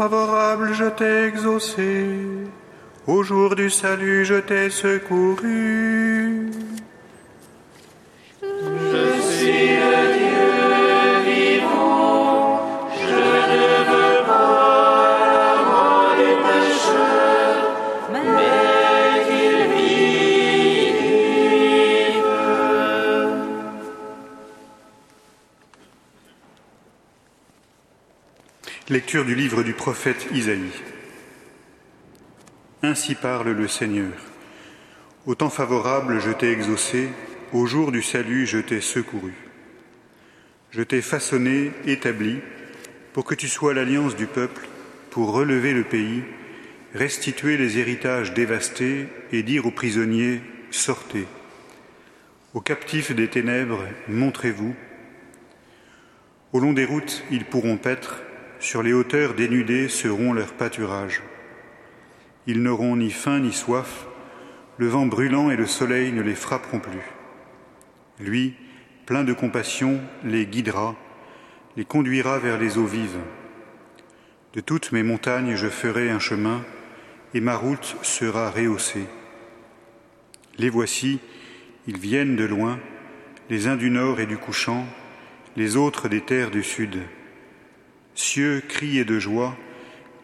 favorable, je t'ai exaucé. Au jour du salut, je t'ai secouru. Lecture du livre du prophète Isaïe. Ainsi parle le Seigneur. Au temps favorable, je t'ai exaucé, au jour du salut, je t'ai secouru. Je t'ai façonné, établi, pour que tu sois l'alliance du peuple, pour relever le pays, restituer les héritages dévastés et dire aux prisonniers, sortez. Aux captifs des ténèbres, montrez-vous. Au long des routes, ils pourront paître, sur les hauteurs dénudées seront leurs pâturages. Ils n'auront ni faim ni soif, le vent brûlant et le soleil ne les frapperont plus. Lui, plein de compassion, les guidera, les conduira vers les eaux vives. De toutes mes montagnes je ferai un chemin, et ma route sera rehaussée. Les voici, ils viennent de loin, les uns du nord et du couchant, les autres des terres du sud. Cieux crient de joie,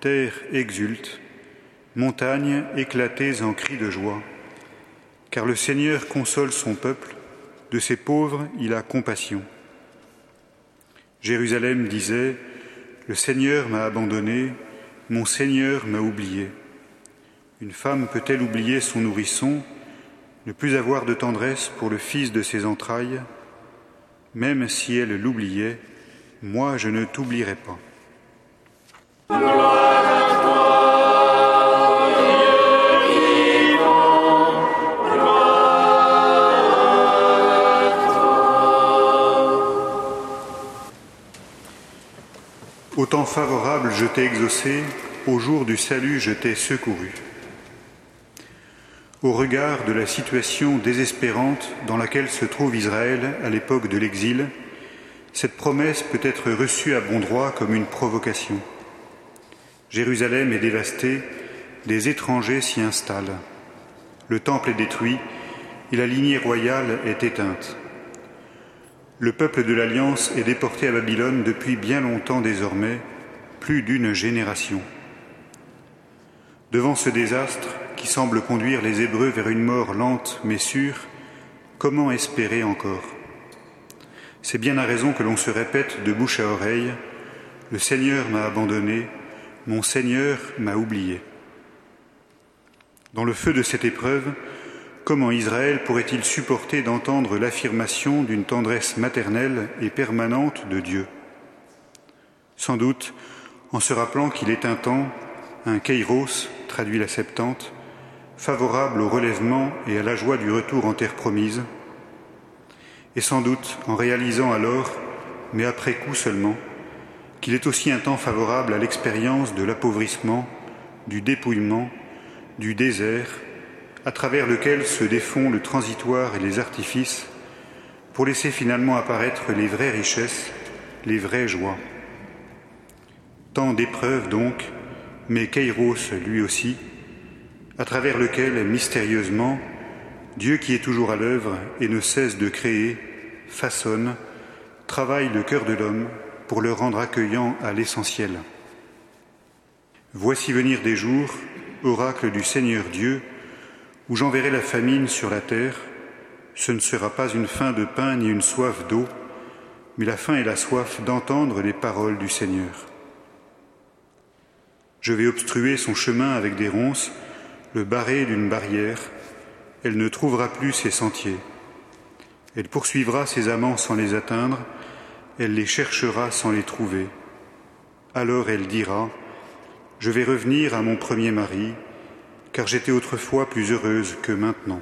terre exulte, montagnes éclatées en cris de joie. Car le Seigneur console son peuple, de ses pauvres il a compassion. Jérusalem disait, Le Seigneur m'a abandonné, mon Seigneur m'a oublié. Une femme peut-elle oublier son nourrisson, ne plus avoir de tendresse pour le fils de ses entrailles Même si elle l'oubliait, moi je ne t'oublierai pas. Au temps favorable, je t'ai exaucé, au jour du salut, je t'ai secouru. Au regard de la situation désespérante dans laquelle se trouve Israël à l'époque de l'exil, cette promesse peut être reçue à bon droit comme une provocation. Jérusalem est dévastée, des étrangers s'y installent. Le temple est détruit et la lignée royale est éteinte. Le peuple de l'Alliance est déporté à Babylone depuis bien longtemps désormais, plus d'une génération. Devant ce désastre qui semble conduire les Hébreux vers une mort lente mais sûre, comment espérer encore? C'est bien à raison que l'on se répète de bouche à oreille, Le Seigneur m'a abandonné, mon Seigneur m'a oublié. Dans le feu de cette épreuve, comment Israël pourrait-il supporter d'entendre l'affirmation d'une tendresse maternelle et permanente de Dieu? Sans doute en se rappelant qu'il est un temps, un kairos, traduit la Septante, favorable au relèvement et à la joie du retour en terre promise, et sans doute en réalisant alors, mais après coup seulement, qu'il est aussi un temps favorable à l'expérience de l'appauvrissement, du dépouillement, du désert, à travers lequel se défont le transitoire et les artifices, pour laisser finalement apparaître les vraies richesses, les vraies joies. Tant d'épreuves donc, mais Kairos lui aussi, à travers lequel, mystérieusement, Dieu qui est toujours à l'œuvre et ne cesse de créer, façonne, travaille le cœur de l'homme pour le rendre accueillant à l'essentiel. Voici venir des jours, oracle du Seigneur Dieu, où j'enverrai la famine sur la terre. Ce ne sera pas une faim de pain ni une soif d'eau, mais la faim et la soif d'entendre les paroles du Seigneur. Je vais obstruer son chemin avec des ronces, le barrer d'une barrière. Elle ne trouvera plus ses sentiers. Elle poursuivra ses amants sans les atteindre, elle les cherchera sans les trouver. Alors elle dira, Je vais revenir à mon premier mari, car j'étais autrefois plus heureuse que maintenant.